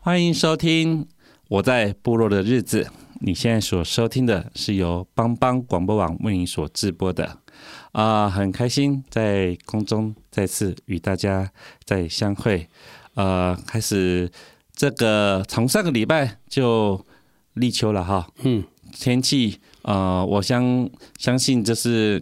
欢迎收听我在部落的日子。你现在所收听的是由邦邦广播网为你所直播的。啊、呃，很开心在空中再次与大家再相会。呃，开始这个从上个礼拜就立秋了哈，嗯，天气呃，我相相信就是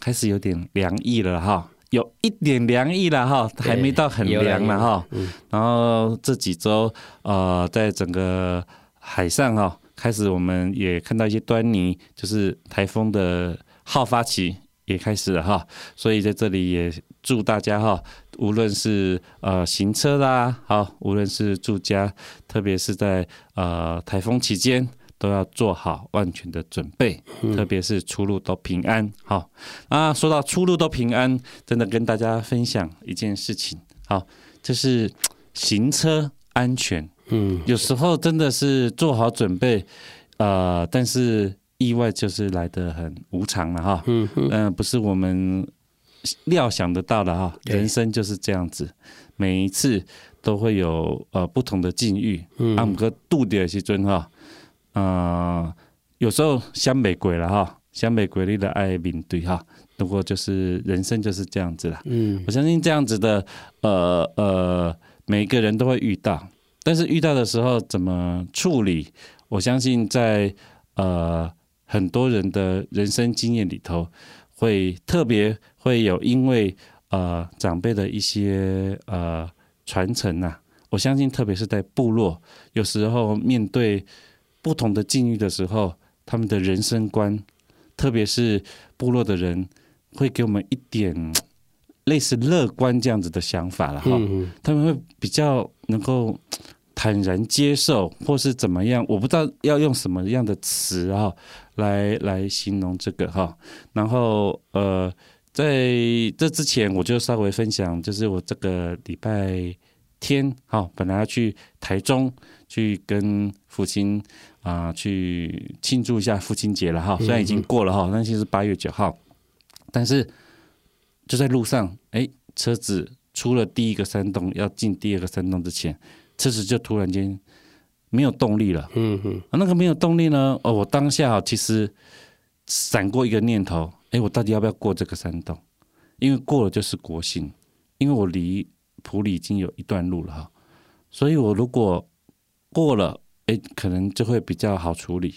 开始有点凉意了哈，有一点凉意了哈，还没到很凉了哈。嗯，然后这几周呃，在整个海上哈，开始我们也看到一些端倪，就是台风的好发期。也开始了哈，所以在这里也祝大家哈，无论是呃行车啦，好，无论是住家，特别是在呃台风期间，都要做好万全的准备，特别是出入都平安。好，啊，说到出入都平安，真的跟大家分享一件事情，好，就是行车安全。嗯，有时候真的是做好准备，呃，但是。意外就是来的很无常了哈，嗯嗯、呃，不是我们料想得到的哈，人生就是这样子，每一次都会有呃不同的境遇，阿，姆哥度的时阵哈，呃，有时候湘美鬼了哈，湘美鬼里的爱面对哈，不过就是人生就是这样子了，嗯，我相信这样子的呃呃每一个人都会遇到，但是遇到的时候怎么处理，我相信在呃。很多人的人生经验里头，会特别会有因为呃长辈的一些呃传承呐，我相信特别是在部落，有时候面对不同的境遇的时候，他们的人生观，特别是部落的人，会给我们一点类似乐观这样子的想法了哈，他们会比较能够。坦然接受，或是怎么样，我不知道要用什么样的词啊，来来形容这个哈。然后呃，在这之前，我就稍微分享，就是我这个礼拜天哈，本来要去台中去跟父亲啊去庆祝一下父亲节了哈。虽然已经过了哈，那其实是八月九号，但是就在路上，哎，车子出了第一个山洞，要进第二个山洞之前。车子就突然间没有动力了，嗯哼，那个没有动力呢？哦，我当下其实闪过一个念头，哎，我到底要不要过这个山洞？因为过了就是国姓，因为我离普里已经有一段路了哈，所以我如果过了，哎，可能就会比较好处理。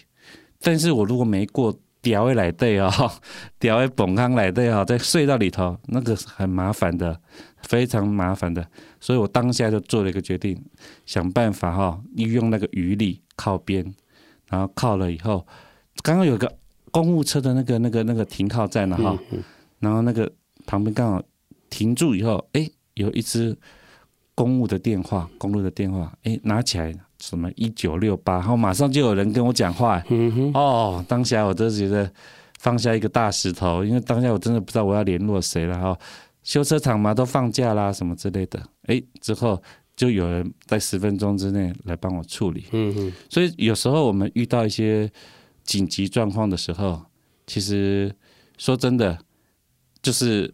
但是我如果没过，掉下来对哦，掉在本坑来对哦，在隧道里头，那个很麻烦的，非常麻烦的。所以我当下就做了一个决定，想办法哈，利用那个余力靠边，然后靠了以后，刚刚有个公务车的那个那个那个停靠站了哈，然后那个旁边刚好停住以后，哎，有一支公务的电话，公路的电话，哎，拿起来。什么一九六八，然后马上就有人跟我讲话，哦，当下我就觉得放下一个大石头，因为当下我真的不知道我要联络谁了哈。修车厂嘛都放假啦，什么之类的，哎，之后就有人在十分钟之内来帮我处理，嗯哼。所以有时候我们遇到一些紧急状况的时候，其实说真的，就是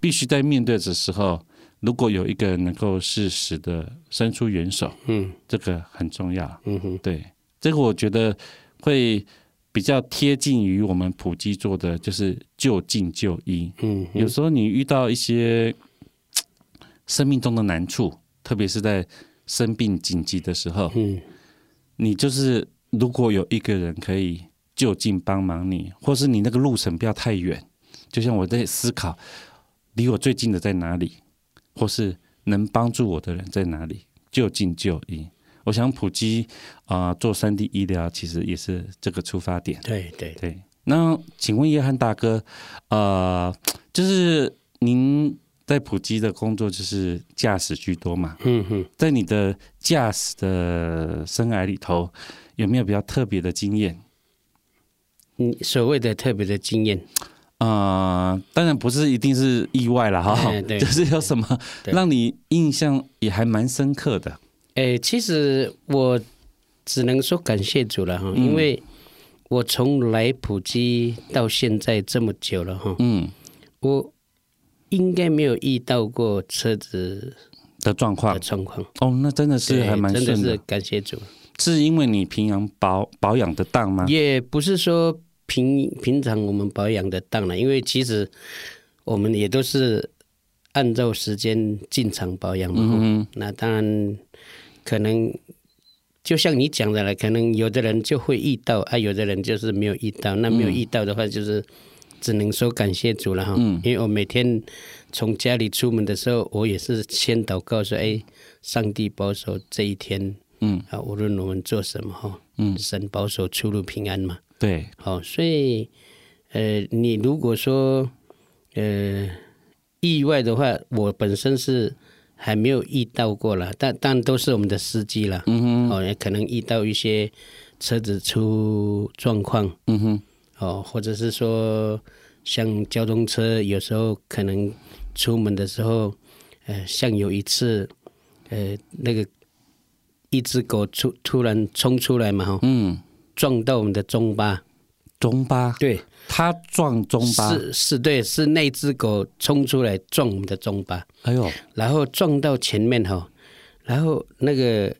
必须在面对的时候。如果有一个人能够适时的伸出援手，嗯，这个很重要，嗯哼，对，这个我觉得会比较贴近于我们普及做的，就是就近就医，嗯，有时候你遇到一些生命中的难处，特别是在生病紧急的时候，嗯，你就是如果有一个人可以就近帮忙你，或是你那个路程不要太远，就像我在思考。离我最近的在哪里，或是能帮助我的人在哪里，就近就医。我想普及啊、呃，做三 D 医疗其实也是这个出发点。对对对。那请问约翰大哥，呃，就是您在普及的工作就是驾驶居多嘛？嗯哼，在你的驾驶的生涯里头，有没有比较特别的经验？嗯，所谓的特别的经验，啊、呃，当然不是一定是意外了哈，就是有什么让你印象也还蛮深刻的。哎，其实我只能说感谢主了哈，嗯、因为我从来普及到现在这么久了哈，嗯，我应该没有遇到过车子的状况状况。哦，那真的是还蛮顺的，真的是感谢主。是因为你平常保保养的当吗？也不是说平平常我们保养的当然，因为其实我们也都是按照时间进场保养嘛。嗯哼，那当然。可能就像你讲的了，可能有的人就会遇到啊，有的人就是没有遇到。那没有遇到的话，就是只能说感谢主了哈。嗯，因为我每天从家里出门的时候，我也是先祷告说：“哎，上帝保守这一天。”嗯，啊，无论我们做什么哈，嗯，神保守出入平安嘛。对，好，所以呃，你如果说呃意外的话，我本身是。还没有遇到过了，但但都是我们的司机了。嗯哼，哦，也可能遇到一些车子出状况。嗯哼，哦，或者是说像交通车，有时候可能出门的时候，呃，像有一次，呃，那个一只狗出突然冲出来嘛，哈，嗯，撞到我们的中巴，中巴，对。他撞中巴？是是，对，是那只狗冲出来撞我们的中巴，哎呦，然后撞到前面哈，然后那个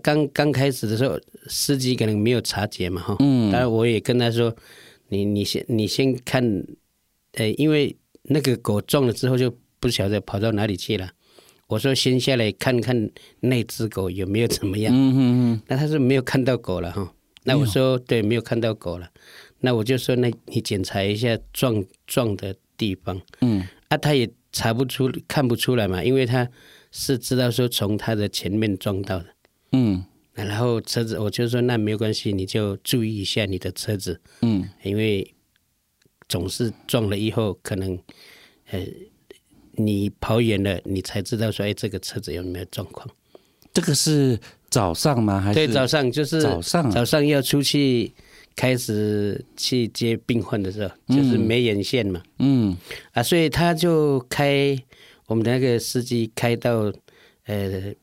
刚刚开始的时候，司机可能没有察觉嘛哈，嗯，当然我也跟他说，你你先你先看，呃，因为那个狗撞了之后就不晓得跑到哪里去了，我说先下来看看那只狗有没有怎么样，嗯嗯嗯，那他是没有看到狗了哈，那我说对，没有看到狗了。那我就说，那你检查一下撞撞的地方。嗯，啊，他也查不出，看不出来嘛，因为他是知道说从他的前面撞到的。嗯，然后车子，我就说那没有关系，你就注意一下你的车子。嗯，因为总是撞了以后，可能呃，你跑远了，你才知道说，哎，这个车子有没有状况？这个是早上吗？还是对，早上就是早上，早上要出去。开始去接病患的时候，就是没眼线嘛，嗯，嗯啊，所以他就开我们的那个司机开到呃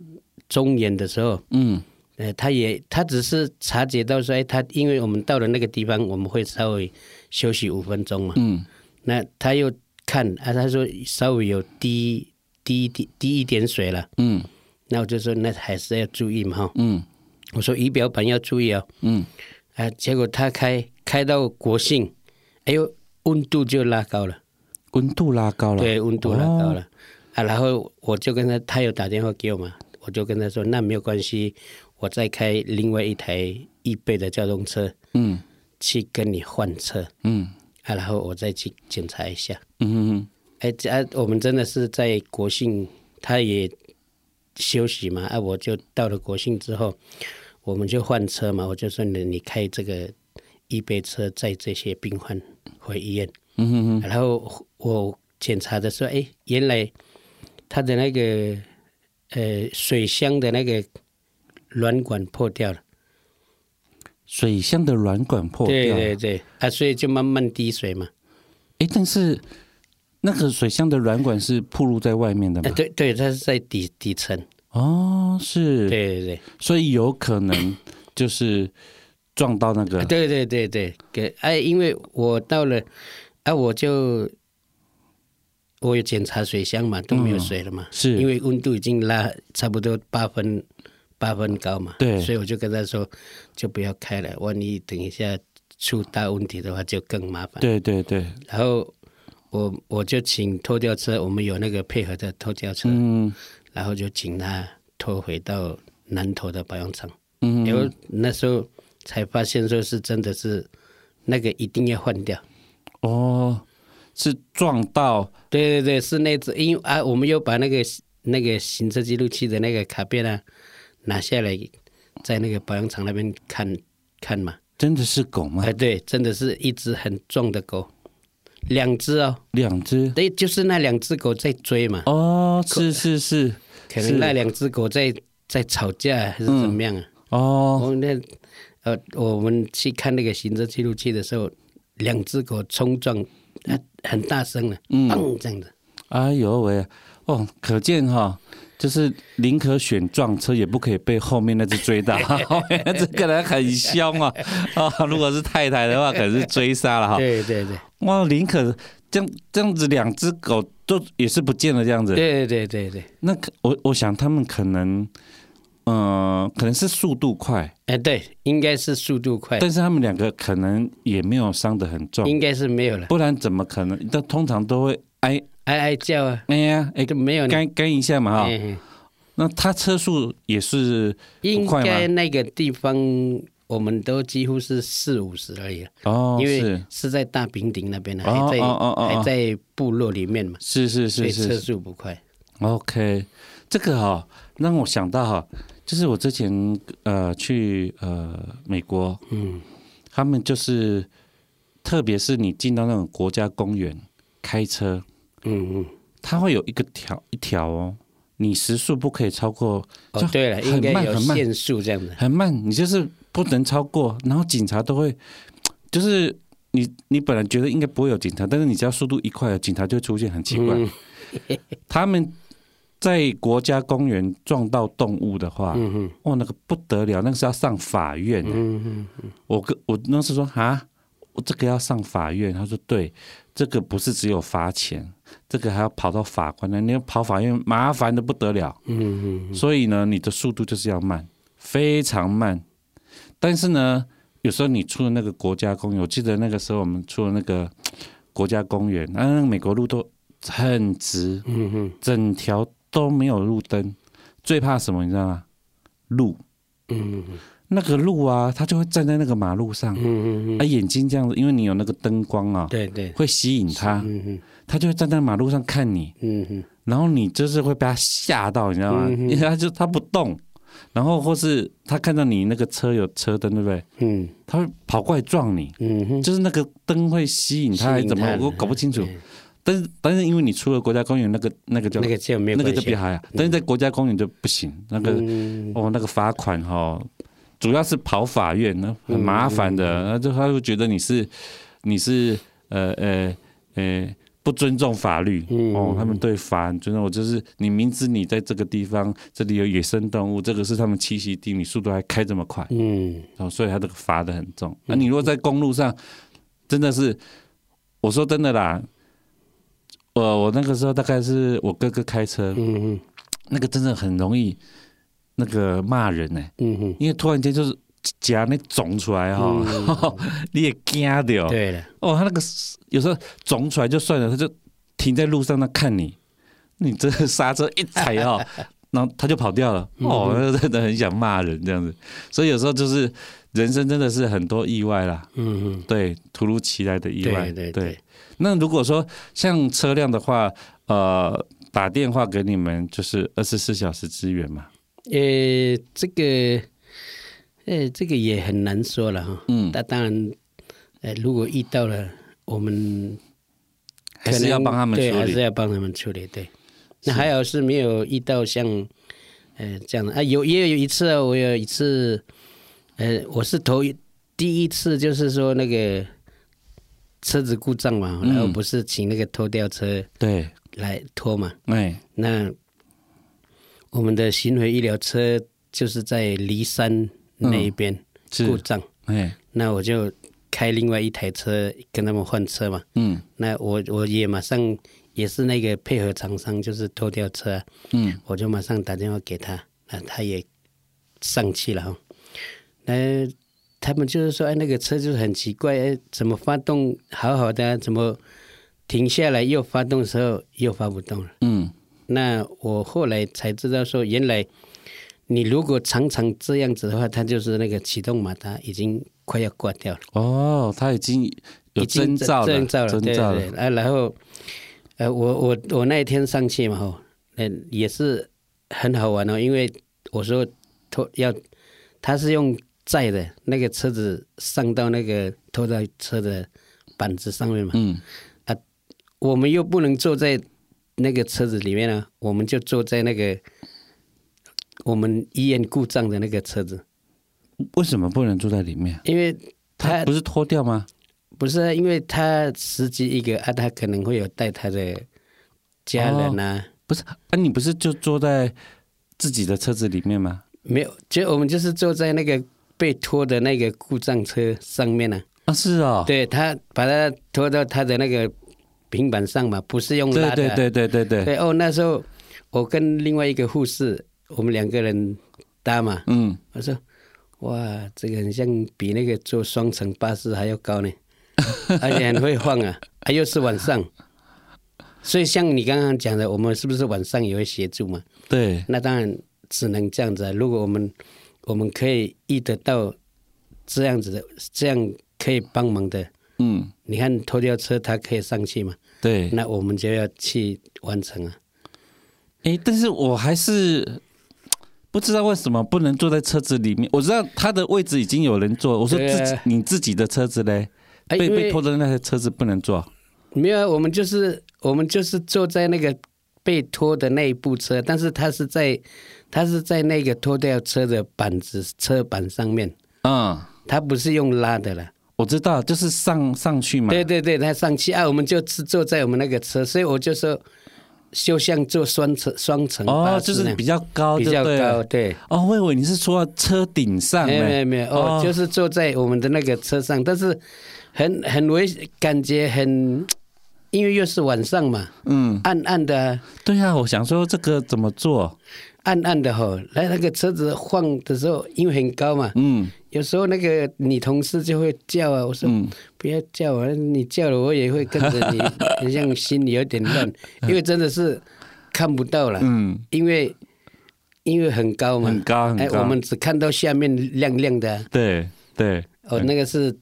中眼的时候，嗯，呃，他也他只是察觉到说，哎，他因为我们到了那个地方，我们会稍微休息五分钟嘛，嗯，那他又看啊，他说稍微有滴滴滴滴一点水了，嗯，那我就说那还是要注意嘛，哈，嗯，我说仪表板要注意哦，嗯。啊！结果他开开到国姓，哎呦，温度就拉高了，温度拉高了，对，温度拉高了。哦、啊，然后我就跟他，他有打电话给我嘛，我就跟他说，那没有关系，我再开另外一台预备的交通车，嗯，去跟你换车，嗯，啊，然后我再去检查一下，嗯嗯嗯，哎，啊，我们真的是在国姓，他也休息嘛，啊，我就到了国庆之后。我们就换车嘛，我就说你你开这个一杯车载这些病患回医院。嗯哼哼。然后我检查的时候，哎，原来他的那个呃水箱的那个软管破掉了。水箱的软管破掉。对对对，啊，所以就慢慢滴水嘛。哎，但是那个水箱的软管是暴露在外面的吗？对对，它是在底底层。哦，是，对对对，所以有可能就是撞到那个，对对对对，给哎，因为我到了，啊，我就我有检查水箱嘛，都没有水了嘛，嗯、是。因为温度已经拉差不多八分八分高嘛，对，所以我就跟他说，就不要开了，万一等一下出大问题的话，就更麻烦。对对对，然后我我就请拖吊车，我们有那个配合的拖吊车，嗯。然后就请他拖回到南头的保养厂，嗯，因为那时候才发现说是真的是那个一定要换掉。哦，是撞到？对对对，是那只，因为啊，我们又把那个那个行车记录器的那个卡片啊拿下来，在那个保养厂那边看看嘛。真的是狗吗？哎，对，真的是一只很壮的狗，两只哦，两只，对，就是那两只狗在追嘛。哦，是是是，可能那两只狗在在吵架还是怎么样啊？嗯、哦，那呃，我们去看那个行车记录器的时候，两只狗冲撞，很大声了，嗯，这样子。哎呦喂，哦，可见哈、哦。就是宁可选撞车，也不可以被后面那只追到。后面那只可能很凶啊！啊，如果是太太的话，可能是追杀了哈。对对对，哇，宁可这样这样子，两只狗都也是不见了这样子。对对对对，那可我我想他们可能，嗯、呃，可能是速度快。哎，对，应该是速度快。但是他们两个可能也没有伤得很重，应该是没有了。不然怎么可能？但通常都会挨。哀哀叫啊！哎呀，哎，都没有跟跟一下嘛哈。那他车速也是应该那个地方，我们都几乎是四五十而已。哦，因为是在大平顶那边的，还在还在部落里面嘛。是是是是，车速不快。OK，这个哈让我想到哈，就是我之前呃去呃美国，嗯，他们就是特别是你进到那种国家公园开车。嗯嗯，它会有一个条一条哦，你时速不可以超过。哦，对了，应该有限速这样子。很慢，你就是不能超过。然后警察都会，就是你你本来觉得应该不会有警察，但是你只要速度一快，警察就会出现，很奇怪。嗯、他们在国家公园撞到动物的话，嗯哼，哦，那个不得了，那个是要上法院。嗯哼，我跟我那时说啊，我这个要上法院。他说对，这个不是只有罚钱。这个还要跑到法官那，你要跑法院，麻烦的不得了。嗯嗯。所以呢，你的速度就是要慢，非常慢。但是呢，有时候你出了那个国家公园，我记得那个时候我们出了那个 国家公园，那那个美国路都很直，嗯哼，整条都没有路灯。最怕什么，你知道吗？路。嗯哼。那个路啊，他就会站在那个马路上，嗯嗯嗯啊，眼睛这样子，因为你有那个灯光啊，对对，会吸引他，它就会站在马路上看你，嗯哼，然后你就是会被他吓到，你知道吗？因为他就他不动，然后或是他看到你那个车有车灯，对不对？嗯，他会跑过来撞你，嗯哼，就是那个灯会吸引他，还是怎么？我搞不清楚。但是但是因为你出了国家公园，那个那个叫那个就没有那个就比较好呀，但是在国家公园就不行，那个哦那个罚款哈。主要是跑法院那，很麻烦的，那就他就觉得你是你是呃呃呃不尊重法律哦，他们对法很尊重。我就是你明知你在这个地方，这里有野生动物，这个是他们栖息地，你速度还开这么快，嗯，哦，所以他这个罚的很重。那你如果在公路上，真的是，我说真的啦，我我那个时候大概是我哥哥开车，嗯嗯，那个真的很容易。那个骂人呢、欸？嗯哼，因为突然间就是夹那肿出来哈、你也惊掉。对了，哦，他那个有时候肿出来就算了，他就停在路上那看你，你这刹车一踩哈、喔，然后他就跑掉了。哦，嗯、真的很想骂人这样子。所以有时候就是人生真的是很多意外啦。嗯哼，对，突如其来的意外。对对对，对。那如果说像车辆的话，呃，打电话给你们就是二十四小时支援嘛。呃，这个，呃，这个也很难说了哈。嗯，那当然，呃，如果遇到了，我们还是要帮他们处理，对，还是要帮他们处理。对，那还好是没有遇到像，呃，这样的啊，有也有一次，我有一次，呃，我是头一第一次，就是说那个车子故障嘛，然后不是请那个拖吊车对来拖嘛，哎，那。我们的巡回医疗车就是在骊山那一边故障，哎，那我就开另外一台车跟他们换车嘛，嗯，那我我也马上也是那个配合厂商，就是拖吊车，嗯，我就马上打电话给他，那他也上去了哈，那他们就是说，哎，那个车就是很奇怪，哎，怎么发动好好的，怎么停下来又发动的时候又发不动了，嗯。那我后来才知道，说原来你如果常常这样子的话，它就是那个启动马达已经快要挂掉了。哦，它已经有征兆征兆了，征兆了对对对。啊，然后，呃，我我我那一天上去嘛，吼，嗯，也是很好玩哦，因为我说拖要，他是用载的那个车子上到那个拖到车的板子上面嘛，嗯，啊，我们又不能坐在那个车子里面呢，我们就坐在那个我们医院故障的那个车子，为什么不能坐在里面？因为他不是脱掉吗？不是啊，因为他司机一个啊，他可能会有带他的家人啊。哦、不是啊，你不是就坐在自己的车子里面吗？没有，就我们就是坐在那个被拖的那个故障车上面呢、啊。啊，是哦。对，他把他拖到他的那个平板上嘛，不是用拉的、啊。对对对对对对。对哦，那时候我跟另外一个护士，我们两个人搭嘛。嗯。我说，哇，这个很像比那个坐双层巴士还要高呢。而且很会晃啊，啊，又是晚上，所以像你刚刚讲的，我们是不是晚上也会协助嘛？对，那当然只能这样子啊。如果我们我们可以遇得到这样子的，这样可以帮忙的，嗯，你看拖吊车它可以上去嘛？对，那我们就要去完成啊。哎，但是我还是不知道为什么不能坐在车子里面。我知道他的位置已经有人坐，我说自己、啊、你自己的车子嘞？被被拖的那些车子不能坐，没有，我们就是我们就是坐在那个被拖的那一部车，但是他是在他是在那个拖吊车的板子车板上面，嗯，他不是用拉的了。我知道，就是上上去嘛。对对对，他上去啊，我们就是坐在我们那个车，所以我就说，就像坐双层双层哦，就是比较高，比较高，对。哦，我以为你是说车顶上，没有没有没有，哦，就是坐在我们的那个车上，但是。很很危险，感觉很，因为又是晚上嘛，嗯，暗暗的、啊。对呀、啊，我想说这个怎么做？暗暗的哈，来那个车子晃的时候，因为很高嘛，嗯，有时候那个女同事就会叫啊，我说、嗯、不要叫我，你叫了我也会跟着你，好像心里有点乱，因为真的是看不到了，嗯，因为因为很高嘛，很高很高，哎，我们只看到下面亮亮的、啊，对对，哦，那个是。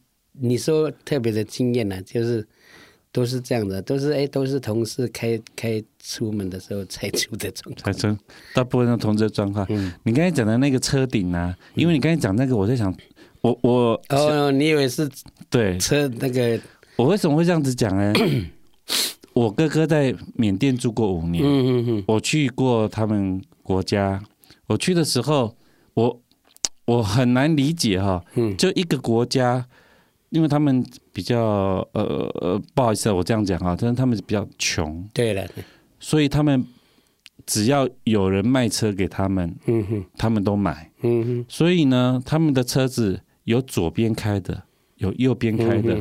你说特别的经验呢、啊，就是都是这样的，都是哎，都是同事开开出门的时候才出的状况，才出大部分的同事状况。嗯，你刚才讲的那个车顶啊，因为你刚才讲那个，我在想，我我哦，你以为是对。车那个？我为什么会这样子讲呢？我哥哥在缅甸住过五年，嗯嗯嗯，我去过他们国家，我去的时候，我我很难理解哈，嗯，就一个国家。因为他们比较呃呃不好意思啊，我这样讲啊，但是他们比较穷，对了，所以他们只要有人卖车给他们，嗯哼，他们都买，嗯哼，所以呢，他们的车子有左边开的，有右边开的，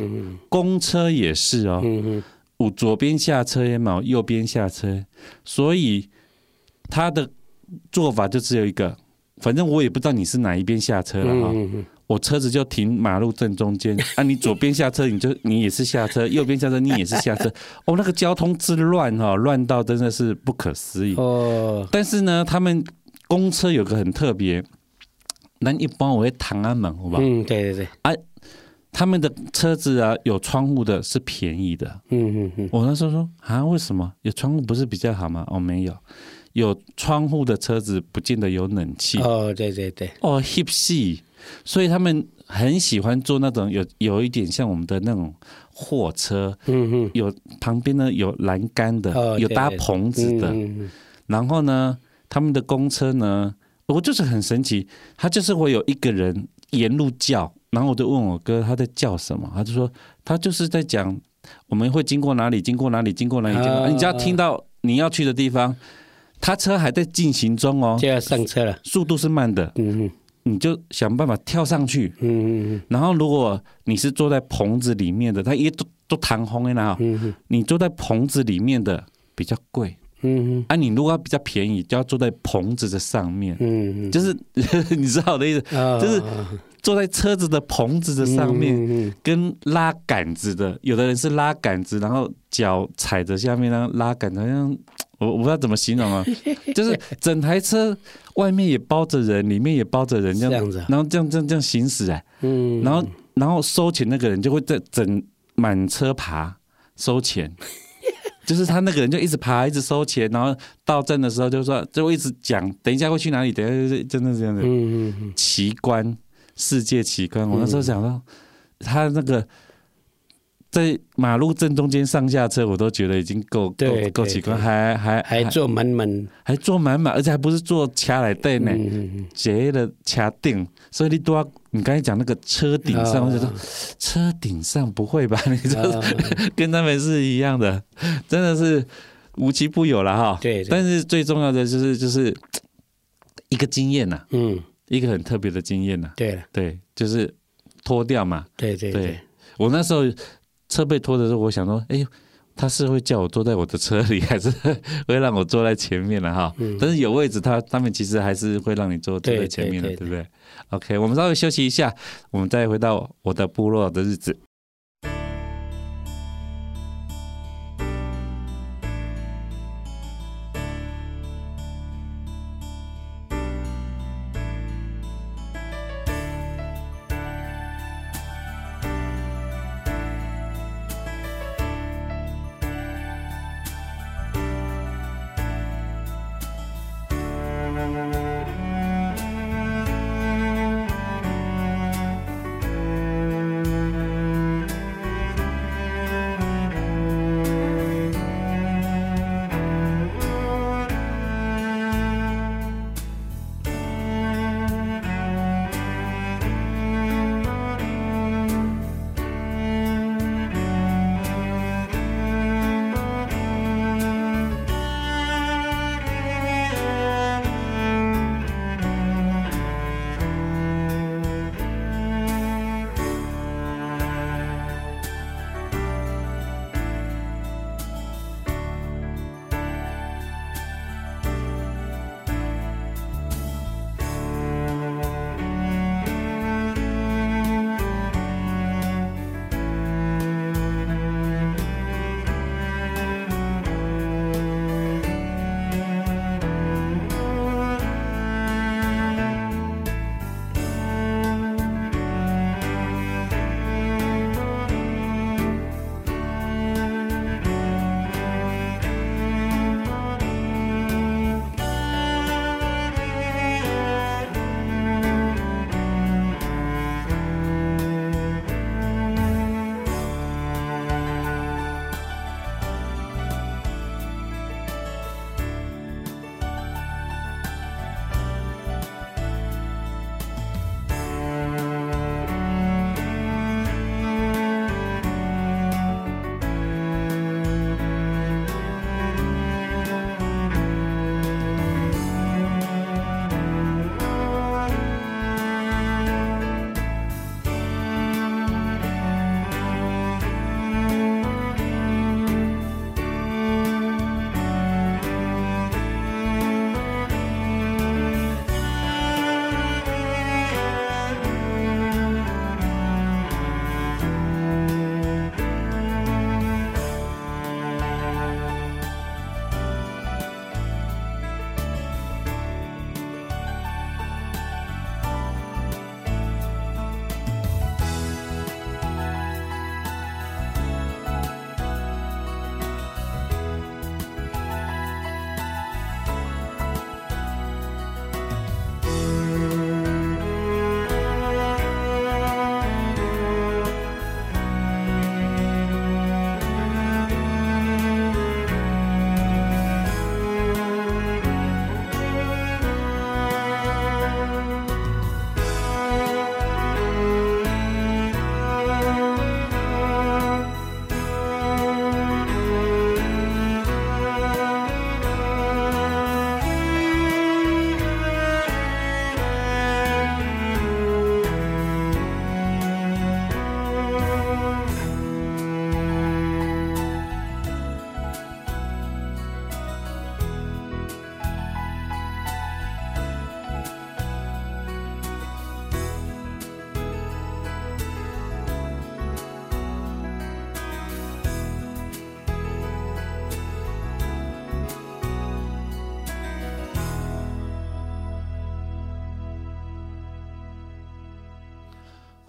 公车也是哦，我左边下车也嘛，右边下车，所以他的做法就只有一个，反正我也不知道你是哪一边下车了哈。我车子就停马路正中间啊！你左边下车，你就你也是下车；右边下车，你也是下车。哦，那个交通之乱哈，乱到真的是不可思议。哦。但是呢，他们公车有个很特别，那一般我会弹安门，好不好？嗯，对对对。啊，他们的车子啊，有窗户的是便宜的。嗯嗯嗯。我那时候说啊，为什么有窗户不是比较好吗？哦，没有，有窗户的车子不见得有冷气。哦，对对对。哦，hip see 所以他们很喜欢坐那种有有一点像我们的那种货车，嗯哼，有旁边呢有栏杆的，有搭棚子的，然后呢，他们的公车呢，我就是很神奇，他就是会有一个人沿路叫，然后我就问我哥他在叫什么，他就说他就是在讲我们会经过哪里，经过哪里，经过哪里，经过，你只要听到你要去的地方，他车还在进行中哦，就要上车了，速度是慢的，嗯哼。你就想办法跳上去，嗯嗯，然后如果你是坐在棚子里面的，他也都都弹簧的呢，嗯，你坐在棚子里面的比较贵，嗯，啊，你如果要比较便宜，就要坐在棚子的上面，嗯，就是 你知道我的意思，就是坐在车子的棚子的上面，跟拉杆子的，有的人是拉杆子，然后脚踩着下面，然后拉杆子，好像。我我不知道怎么形容啊，就是整台车外面也包着人，里面也包着人，这样子，然后这样这样这样行驶哎，嗯，然后然后收钱那个人就会在整满车爬收钱，就是他那个人就一直爬，一直收钱，然后到站的时候就说就一直讲，等一下会去哪里？等一下真的这样子，嗯嗯嗯，奇观，世界奇观。我那时候想到他那个。在马路正中间上下车，我都觉得已经够够够奇怪，还还还坐满满，还坐满满，而且还不是坐车来对呢，直的车顶。所以你都要，你刚才讲那个车顶上，我就说车顶上不会吧？你说跟他们是一样的，真的是无奇不有了哈。对，但是最重要的就是就是 一个经验呐，嗯，一个很特别的经验呐。对对，就是脱掉嘛。对对对，我那时候。车被拖的时候，我想说，哎呦，他是会叫我坐在我的车里，还是 会让我坐在前面了哈？嗯、但是有位置他，他他们其实还是会让你坐坐在前面的，对，对，对，对不对？OK，我们稍微休息一下，我们再回到我的部落的日子。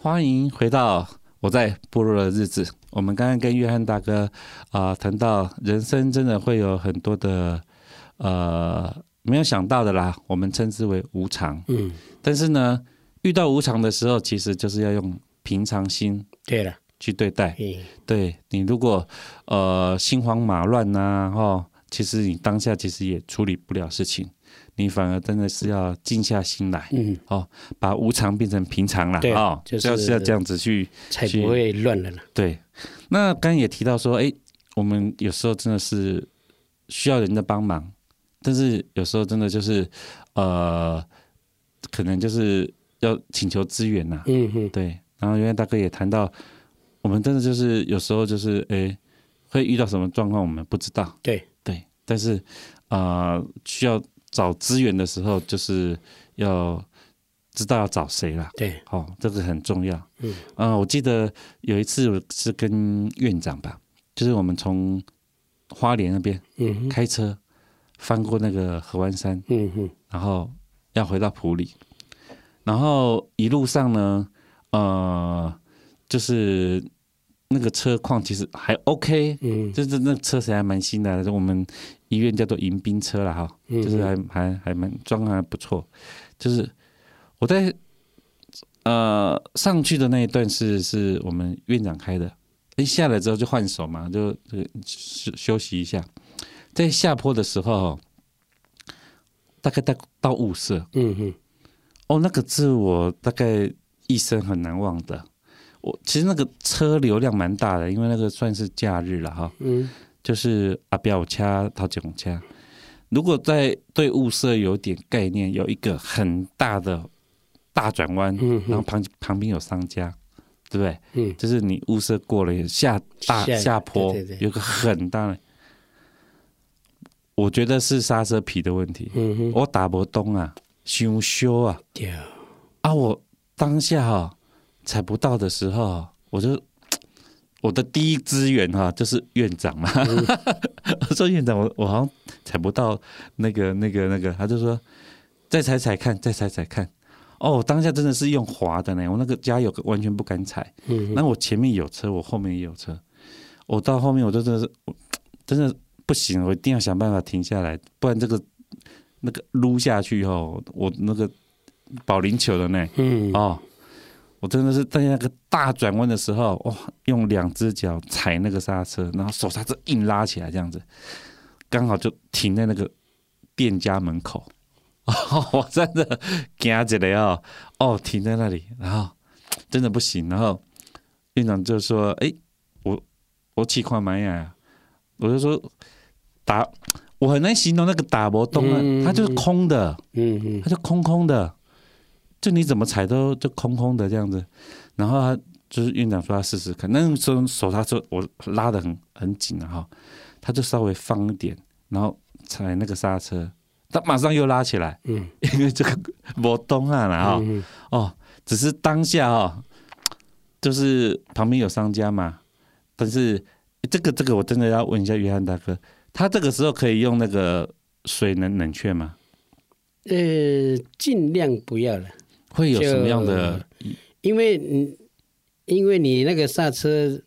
欢迎回到我在部落的日子，我们刚刚跟约翰大哥啊、呃、谈到，人生真的会有很多的呃没有想到的啦，我们称之为无常。嗯，但是呢，遇到无常的时候，其实就是要用平常心对了去对待。对，对你如果呃心慌马乱呐、啊，哦，其实你当下其实也处理不了事情。你反而真的是要静下心来，嗯，哦，把无常变成平常了，啊、哦，就是要这样子去，才不会乱了呢。对，那刚刚也提到说，哎，我们有时候真的是需要人的帮忙，但是有时候真的就是，呃，可能就是要请求资源呐，嗯哼，对。然后原来大哥也谈到，我们真的就是有时候就是，哎，会遇到什么状况，我们不知道，对对，但是啊、呃，需要。找资源的时候，就是要知道要找谁了。对，哦，这个很重要。嗯，啊，我记得有一次我是跟院长吧，就是我们从花莲那边，嗯，开车翻过那个合欢山，嗯哼，然后要回到埔里，然后一路上呢，呃，就是。那个车况其实还 OK，嗯，就是那车子还蛮新的，我们医院叫做迎宾车了哈，就是还还还蛮状况还不错。就是我在呃上去的那一段是是我们院长开的，一下来之后就换手嘛，就就休休息一下。在下坡的时候，大概到到雾色，嗯嗯，哦，那个是我大概一生很难忘的。我其实那个车流量蛮大的，因为那个算是假日了哈。嗯，就是阿标掐桃九掐。如果在对物色有点概念，有一个很大的大转弯，嗯、然后旁旁边有商家，对不对？嗯，就是你物色过了下大下，下坡，对对对，有个很大的，我觉得是刹车皮的问题。嗯哼，我打不动啊，修修啊，啊，我当下哈。踩不到的时候，我就 我的第一资源哈，就是院长嘛。说院长，我我好像踩不到那个那个那个，他就说再踩踩看，再踩踩看。哦，当下真的是用滑的呢，我那个加油完全不敢踩。嗯，那我前面有车，我后面也有车，我到后面我就真的是 真的不行，我一定要想办法停下来，不然这个那个撸下去后，我那个保龄球的呢，嗯哦。我真的是在那个大转弯的时候，哇，用两只脚踩那个刹车，然后手刹车硬拉起来，这样子，刚好就停在那个店家门口。哦，我真的惊起来哦，哦，停在那里，然后真的不行。然后院长就说：“哎，我我气况蛮呀。”我就说：“打，我很难形容那个打不动啊，它就是空的，嗯嗯，它就空空的。”就你怎么踩都就空空的这样子，然后他就是院长说他试试看，那时候手刹车我拉的很很紧啊哈，他就稍微放一点，然后踩那个刹车，他马上又拉起来，嗯，因为这个没动啊然后哦，只是当下哦，就是旁边有商家嘛，但是这个这个我真的要问一下约翰大哥，他这个时候可以用那个水能冷却吗？呃，尽量不要了。会有什么样的？因为嗯，因为你那个刹车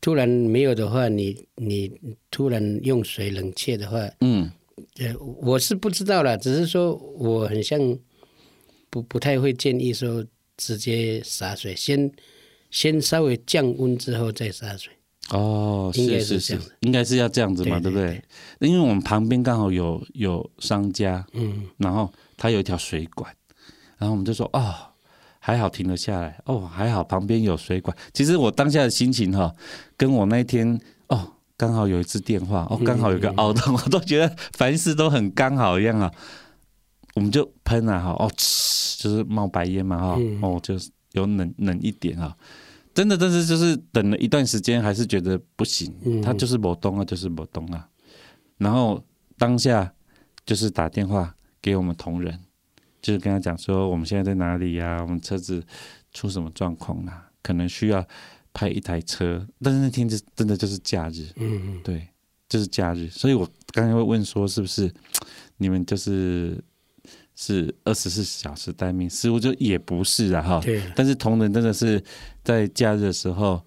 突然没有的话，你你突然用水冷却的话，嗯，呃，我是不知道了，只是说我很像不不太会建议说直接洒水，先先稍微降温之后再洒水。哦，是是是，应该是要这样子嘛，对不对？因为我们旁边刚好有有商家，嗯，然后他有一条水管。然后我们就说哦，还好停了下来哦，还好旁边有水管。其实我当下的心情哈，跟我那天哦，刚好有一次电话哦，刚好有个凹洞，我都觉得凡事都很刚好一样啊。我们就喷了哈，哦，就是冒白烟嘛哈，哦，就是有冷冷一点啊。真的，但是就是等了一段时间，还是觉得不行，它就是某东啊，就是某东啊。然后当下就是打电话给我们同仁。就是跟他讲说，我们现在在哪里呀？我们车子出什么状况啦？可能需要派一台车，但是那天就真的就是假日，嗯嗯，对，就是假日。所以我刚才会问说，是不是你们就是是二十四小时待命，似乎就也不是啊哈。对。但是同仁真的是在假日的时候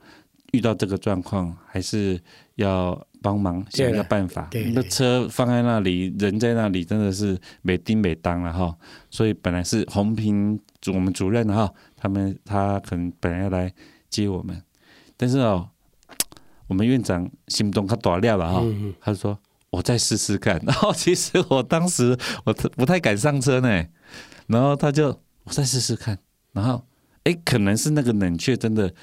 遇到这个状况，还是要帮忙想一个办法。对。那车放在那里，人在那里，真的是没叮没当了哈。所以本来是红平主我们主任哈，他们他可能本来要来接我们，但是哦，我们院长心中他打料了哈，他说。我再试试看，然后其实我当时我不太敢上车呢，然后他就我再试试看，然后哎，可能是那个冷却真的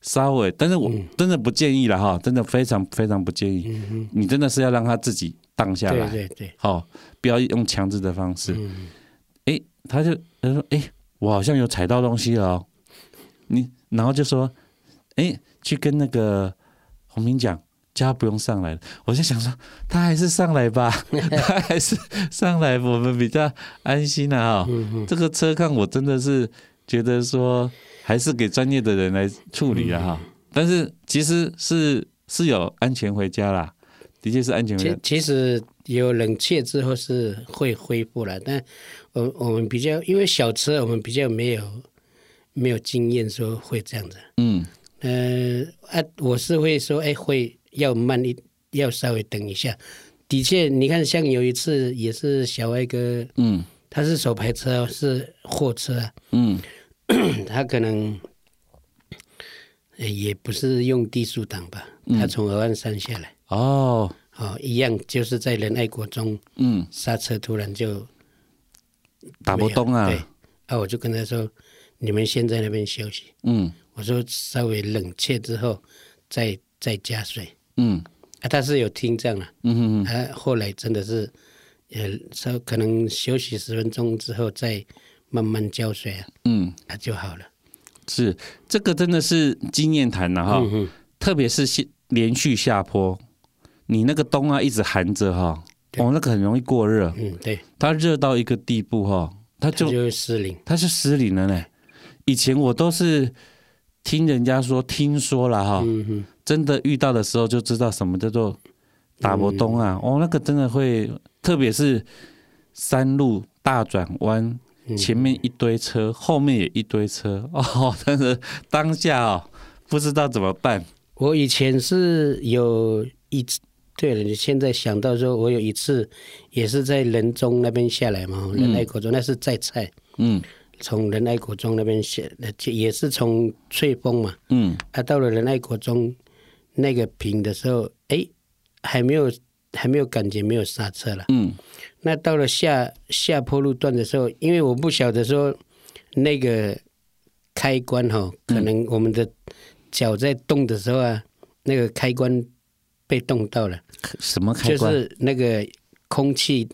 稍微，但是我真的不建议了哈，真的非常非常不建议，你真的是要让他自己荡下来，对对对，好，不要用强制的方式，哎，他就他说哎，我好像有踩到东西了哦，你然后就说哎，去跟那个洪明讲。叫他不用上来了，我就想说，他还是上来吧，他还是上来，我们比较安心了。哈，这个车况我真的是觉得说，还是给专业的人来处理了哈。但是其实是是有安全回家啦，的确是安全回家。其实有冷却之后是会恢复了，但我我们比较因为小车，我们比较没有没有经验说会这样子。嗯，呃啊，我是会说，哎会。要慢一，要稍微等一下。的确，你看，像有一次也是小歪哥，嗯，他是手排车，是货车，嗯，他可能也不是用低速档吧，他从鹅弯山下来，哦，哦，一样就是在仁爱国中，嗯，刹车突然就打不动啊，对，啊，我就跟他说，你们先在那边休息，嗯，我说稍微冷却之后再再加水。嗯，啊，他是有听这样的，嗯哼哼，他后来真的是，呃，稍可能休息十分钟之后再慢慢浇水啊，嗯，它就好了。是，这个真的是经验谈了哈，嗯、特别是连连续下坡，你那个冬啊一直含着哈，哦，那个很容易过热，嗯，对，它热到一个地步哈，它就它就失灵，它是失灵了呢。以前我都是听人家说，听说了哈。嗯真的遇到的时候就知道什么叫做打不动啊！哦，那个真的会，特别是山路大转弯，前面一堆车，后面也一堆车，哦，但是当下哦不知道怎么办。我以前是有一次，对了，你现在想到说，我有一次也是在仁中那边下来嘛，仁爱国中那是在菜，嗯。从仁爱国中那边下，也是从翠峰嘛，嗯，啊，到了仁爱国中那个坪的时候，哎，还没有还没有感觉没有刹车了，嗯，那到了下下坡路段的时候，因为我不晓得说那个开关哈，可能我们的脚在动的时候啊，那个开关被动到了，什么开关？就是那个空气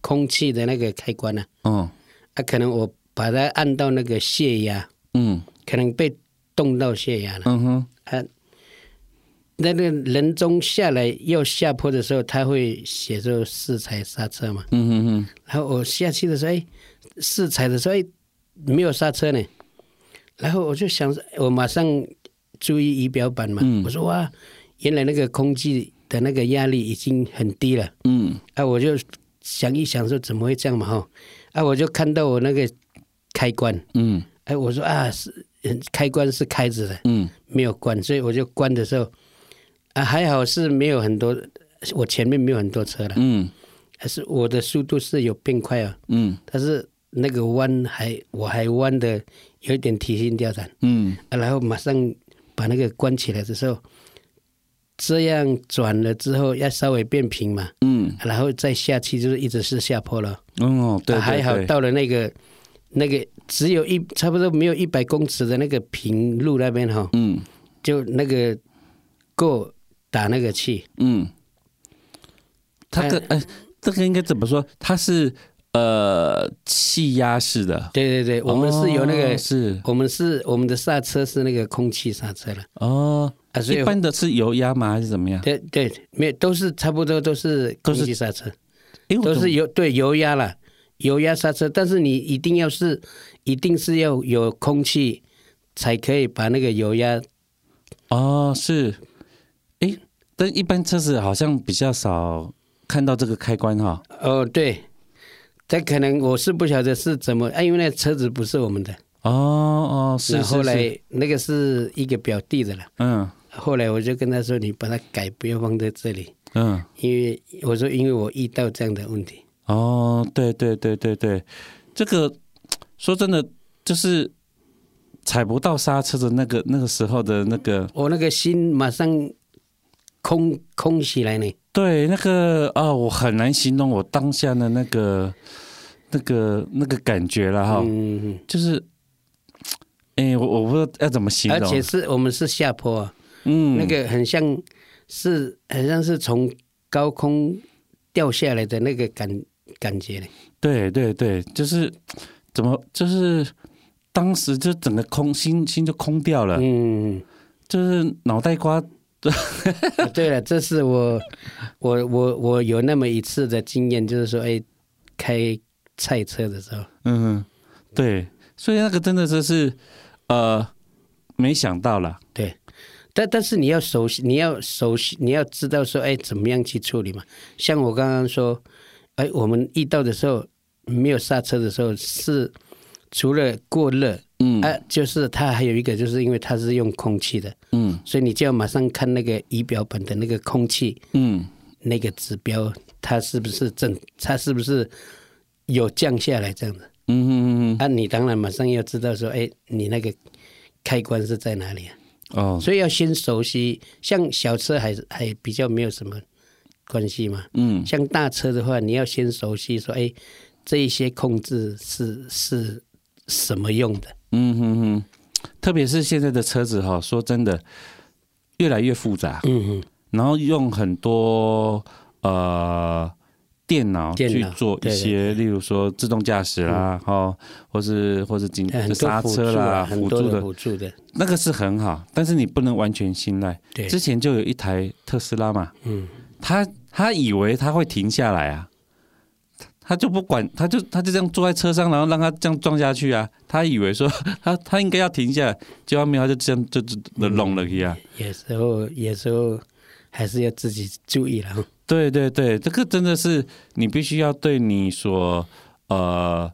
空气的那个开关啊，哦，啊，可能我。把它按到那个泄压，嗯，可能被冻到泄压了，嗯哼，啊，那个人中下来要下坡的时候，他会写着四踩刹车嘛，嗯嗯嗯，然后我下去的时候，哎，四踩的时候，哎，没有刹车呢，然后我就想，我马上注意仪表板嘛，嗯，我说哇，原来那个空气的那个压力已经很低了，嗯，啊，我就想一想说怎么会这样嘛，哈，啊，我就看到我那个。开关，嗯，哎，我说啊，是开关是开着的，嗯，没有关，所以我就关的时候，啊，还好是没有很多，我前面没有很多车了，嗯，还是我的速度是有变快啊，嗯，但是那个弯还我还弯的有一点提心吊胆，嗯，啊，然后马上把那个关起来的时候，这样转了之后要稍微变平嘛，嗯，然后再下去就是一直是下坡了，哦，对，还好到了那个。那个只有一差不多没有一百公尺的那个平路那边哈，嗯，就那个够打那个气，嗯，它的哎，这个应该怎么说？它是呃气压式的，对对对，我们是有那个是，我们是我们的刹车是那个空气刹车了，哦，啊，所以一般的是油压吗？还是怎么样？对对，没有都是差不多都是空气刹车，都是油对油压了。油压刹车，但是你一定要是，一定是要有空气，才可以把那个油压。哦，是，哎，但一般车子好像比较少看到这个开关哈。哦，对，这可能我是不晓得是怎么，啊，因为那车子不是我们的。哦哦，是。后来那个是一个表弟的了。嗯。后来我就跟他说：“你把它改，不要放在这里。”嗯。因为我说，因为我遇到这样的问题。哦，对对对对对，这个说真的，就是踩不到刹车的那个那个时候的那个，我那个心马上空空起来呢。对，那个啊、哦，我很难形容我当下的那个、那个、那个感觉了哈。嗯，就是，哎，我我不知道要怎么形容。而且是我们是下坡啊，嗯，那个很像是很像是从高空掉下来的那个感感觉呢。对对对，就是怎么就是当时就整个空心心就空掉了。嗯，就是脑袋瓜。对了，这是我我我我有那么一次的经验，就是说，哎，开菜车的时候，嗯，对，所以那个真的就是呃，没想到了，对，但但是你要熟悉，你要熟悉，你要知道说，哎，怎么样去处理嘛？像我刚刚说，哎，我们遇到的时候没有刹车的时候，是除了过热。嗯，啊，就是它还有一个，就是因为它是用空气的，嗯，所以你就要马上看那个仪表板的那个空气，嗯，那个指标它是不是正，它是不是有降下来这样子，嗯嗯嗯，啊，你当然马上要知道说，哎，你那个开关是在哪里啊？哦，所以要先熟悉，像小车还是还比较没有什么关系嘛，嗯，像大车的话，你要先熟悉说，哎，这一些控制是是什么用的？嗯哼哼，特别是现在的车子哈，说真的，越来越复杂。嗯哼，然后用很多呃电脑去做一些，例如说自动驾驶啦，哈，或是或是紧刹车啦，辅助的辅助的，那个是很好，但是你不能完全信赖。对，之前就有一台特斯拉嘛，嗯，他他以为他会停下来啊。他就不管，他就他就这样坐在车上，然后让他这样撞下去啊！他以为说 他他应该要停下来，结果没有，他就这样就就弄了一下。有时候有时候还是要自己注意了。对对对，这个真的是你必须要对你所呃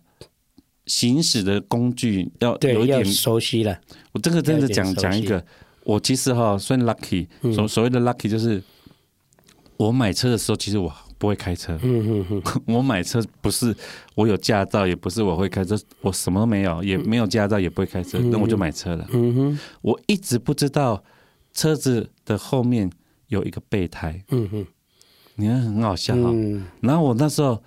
行驶的工具要有一点熟悉了。我这个真的讲讲一个，我其实哈算 lucky，所所谓的 lucky 就是我买车的时候，其实我。不会开车，嗯嗯嗯，我买车不是我有驾照，也不是我会开车，我什么都没有，也没有驾照，也不会开车，那我就买车了。嗯哼，我一直不知道车子的后面有一个备胎。嗯哼，你看很好笑哈。然后我那时候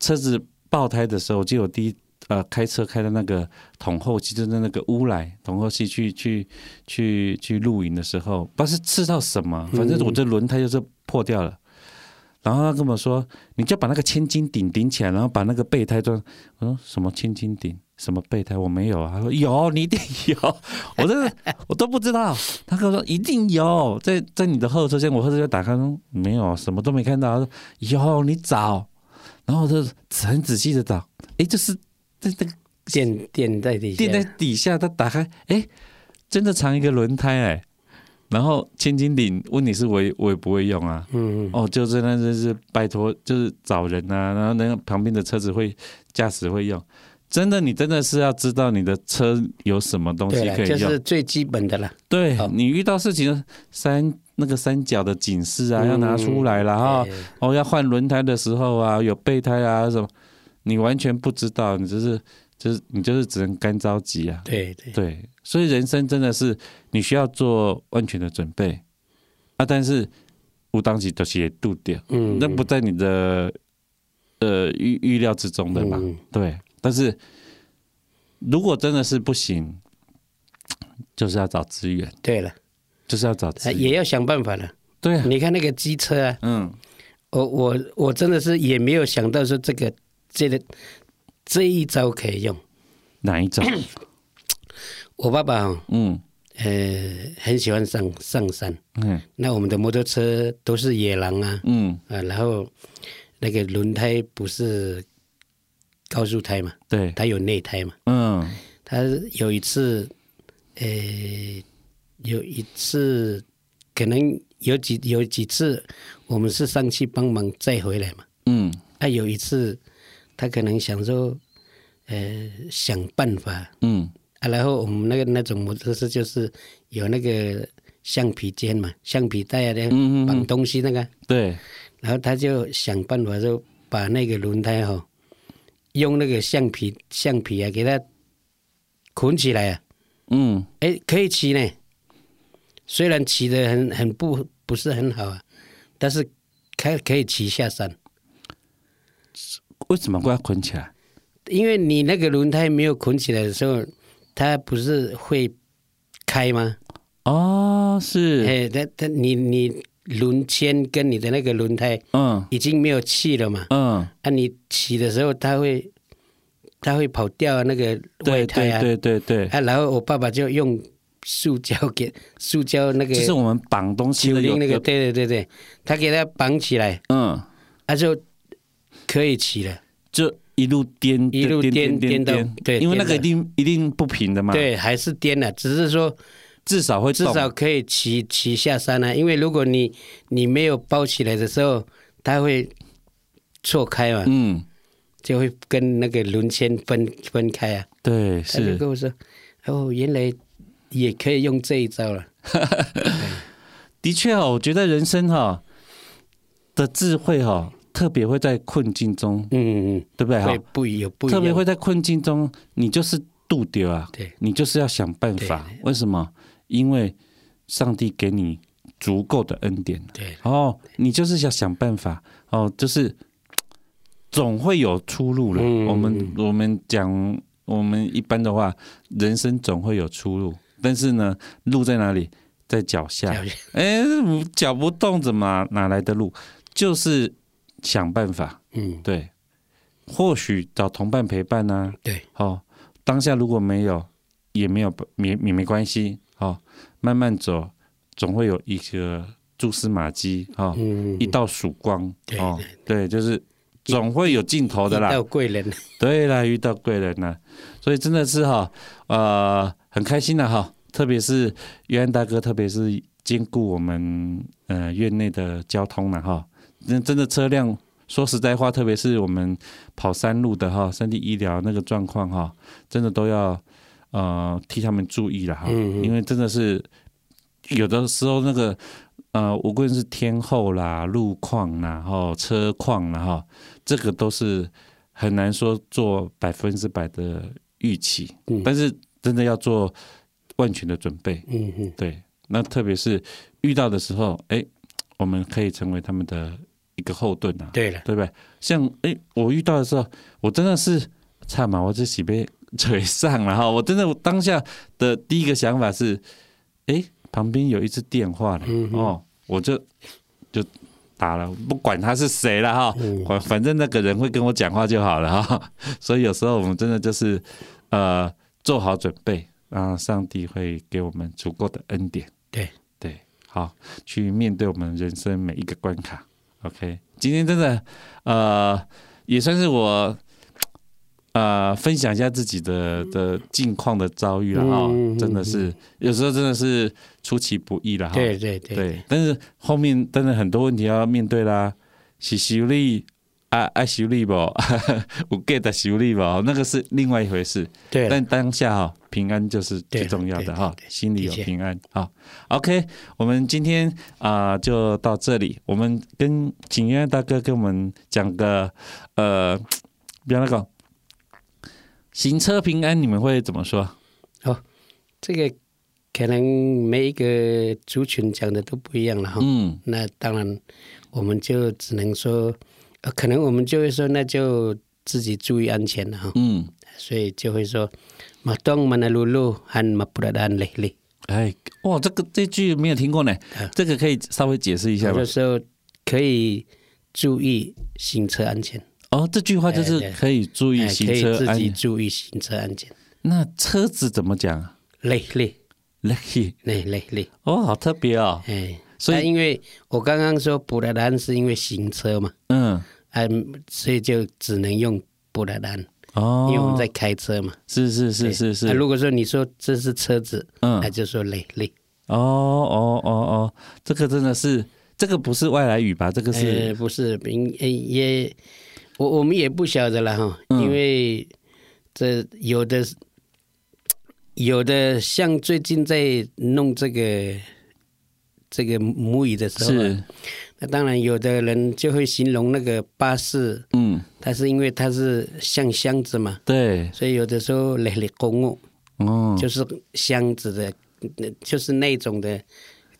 车子爆胎的时候，我记得我第一呃开车开到那个桶后期，就是那个乌来桶后期去去去去露营的时候，不知道是吃到什么，反正我这轮胎就是破掉了。然后他跟我说：“你就把那个千斤顶顶起来，然后把那个备胎装。”我说：“什么千斤顶？什么备胎？我没有啊。”他说：“有，你一定有。”我真的我都不知道。他跟我说：“一定有，在在你的后车厢。”我后车厢打开说：“没有，什么都没看到。”他说：“有，你找。”然后我就很仔细的找。哎，就是这这个垫垫在底下，垫在底下。他打开，哎，真的藏一个轮胎哎。然后千斤顶，问题是我也我也不会用啊。嗯嗯。哦，就是那就是拜托，就是找人啊。然后那个旁边的车子会驾驶会用，真的，你真的是要知道你的车有什么东西可以用，这是最基本的了。对，你遇到事情，三那个三角的警示啊，要拿出来了哈。哦，要换轮胎的时候啊，有备胎啊什么，你完全不知道，你就是就是你就是只能干着急啊。对对对。所以人生真的是你需要做万全的准备啊，但是无当时都是也度掉，嗯，那不在你的呃预预料之中的嘛，嗯、对。但是如果真的是不行，就是要找资源，对了，就是要找资源，也要想办法了。对啊，你看那个机车啊，嗯，我我我真的是也没有想到说这个这个这一招可以用，哪一招？我爸爸嗯，呃，很喜欢上上山，嗯，那我们的摩托车都是野狼啊，嗯，啊，然后那个轮胎不是高速胎嘛，对，它有内胎嘛，嗯，他有一次，呃，有一次，可能有几有几次，我们是上去帮忙载回来嘛，嗯，他有一次他可能想说，呃，想办法，嗯。啊，然后我们那个那种摩托车就是有那个橡皮筋嘛，橡皮带啊，绑东西那个，对，然后他就想办法就把那个轮胎哈、哦，用那个橡皮橡皮啊给它捆起来啊，嗯。哎，可以骑呢，虽然骑的很很不不是很好啊，但是开可以骑下山。为什么会要捆起来？因为你那个轮胎没有捆起来的时候，它不是会开吗？哦，是，哎，它它你你轮圈跟你的那个轮胎嗯。已经没有气了嘛？嗯，啊，你骑的时候它会它会跑掉那个外胎啊，对对对对，啊，然后我爸爸就用塑胶给塑胶那个就是我们绑东西九的那个，有对对对对，他给它绑起来，嗯，他就可以骑了。就一路颠一路颠颠到对因为那个一定一定不平的嘛，，对，还是颠了，只是说。至少会至少可以骑骑下山啊，因为如果你你没有包起来的时候，它会错开嘛，嗯，就会跟那个轮圈分分开啊。对，他就是跟我说：“哦，原来也可以用这一招了。的确哦，我觉得人生哈的智慧哈，特别会在困境中”，嗯嗯对不对嗯，哈会？不有不一样，特别会在困境中，你就是渡掉啊，对你就是要想办法。为什么？因为上帝给你足够的恩典，对哦，你就是要想办法，哦，就是总会有出路了。嗯我们我们讲我们一般的话，人生总会有出路，但是呢，路在哪里？在脚下。脚下 哎，脚不动怎么哪来的路？就是想办法。嗯，对，或许找同伴陪伴呢、对，好、当下如果没有，也没有也也没关系。好、慢慢走，总会有一个蛛丝马迹。哈、嗯，一道曙光。对哦，对，就是总会有尽头的啦。遇到贵人，对啦，遇到贵人了，所以真的是哈，呃，很开心的哈。特别是约翰大哥，特别是兼顾我们呃院内的交通了哈。那真的车辆，说实在话，特别是我们跑山路的哈，山地医疗那个状况哈，真的都要呃替他们注意了哈，嗯嗯。因为真的是有的时候那个呃，无论是天候啦、路况啦、哈车况啦哈，这个都是很难说做百分之百的预期，嗯。但是真的要做万全的准备。嗯嗯，对，那特别是遇到的时候，哎，我们可以成为他们的一个后盾啊，对了，对不对？像哎，我遇到的时候，我真的是差嘛，我这喜被 嘴上了哈，我真的我当下的第一个想法是，哎，旁边有一只电话了，嗯哦，我就就打了，不管他是谁了哈，嗯反正那个人会跟我讲话就好了哈。所以有时候我们真的就是呃做好准备。然后上帝会给我们足够的恩典，对对，好去面对我们人生每一个关卡。OK，今天真的呃也算是我呃分享一下自己的的近况的遭遇了哈、真的是有时候真的是出其不意了哈。对对对。对，但是后面真的很多问题要面对啦，是修理啊爱修理不？有 get 修理不？那个是另外一回事。对，但当下哈，平安就是最重要的哈心里有平安。好，OK，我们今天啊、呃就到这里。我们跟景渊大哥跟我们讲个呃，比方那个行车平安，你们会怎么说？这个可能每一个族群讲的都不一样了哈。嗯那当然，我们就只能说，呃可能我们就会说，那就自己注意安全了哈。嗯，所以就会说，马东马那鲁鲁和马布拉丹雷雷。哎，哇，这个这句没有听过呢，这个可以稍微解释一下吗有的？时候可以注意行车安全，哦，这句话就是可以注意行车安自己。注意行车安全。那车子怎么讲啊雷雷？Lucky 雷雷雷，哦，好特别哦。哎，所以那因为我刚刚说布拉丹是因为行车嘛，嗯，嗯，所以就只能用布拉丹，哦，因为我们在开车嘛。是是是是是。那，如果说你说这是车子，嗯。那就说累累。哦哦哦哦，这个真的是，这个不是外来语吧？这个呃，是不是，因呃也我我们也不晓得了哈，因为这有的有的像最近在弄这个这个母语的时候，是。那当然有的人就会形容那个巴士，嗯，它是因为它是像箱子嘛，对，所以有的时候来来公务，哦，就是箱子的，就是那种的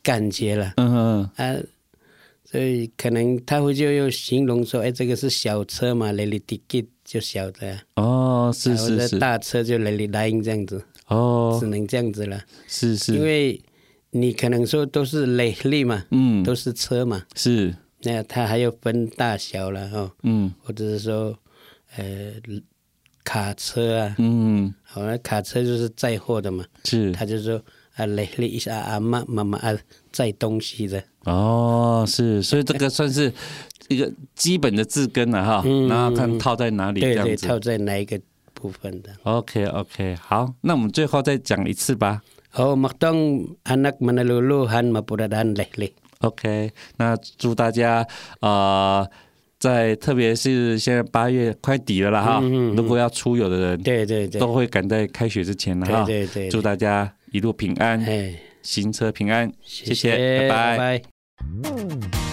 感觉了，嗯嗯啊。所以可能他会就又形容说，哎，这个是小车嘛，来里滴滴就小的。哦，是是是，大车就来里来这样子哦，只能这样子了，是是，因为你可能说都是累力嘛，嗯，都是车嘛，是，那它还要分大小了哦，嗯，或者是说，呃，卡车啊，嗯，好，那卡车就是载货的嘛，是，他就说啊，累力一下啊妈妈妈啊载东西的。哦，是，所以这个算是一个基本的字根了哈，嗯、然后看套在哪里，这样子，对对，套在哪一个部分的。OK OK，好，那我们最后再讲一次吧。哦，麦当 anak meneluluhan mapuradan leh OK，那祝大家啊、呃，在特别是现在八月快底了啦哈，嗯嗯、如果要出游的人，对对对，都会赶在开学之前了哈。对对，对对，祝大家一路平安。行车平安，谢谢，谢谢拜拜。拜拜。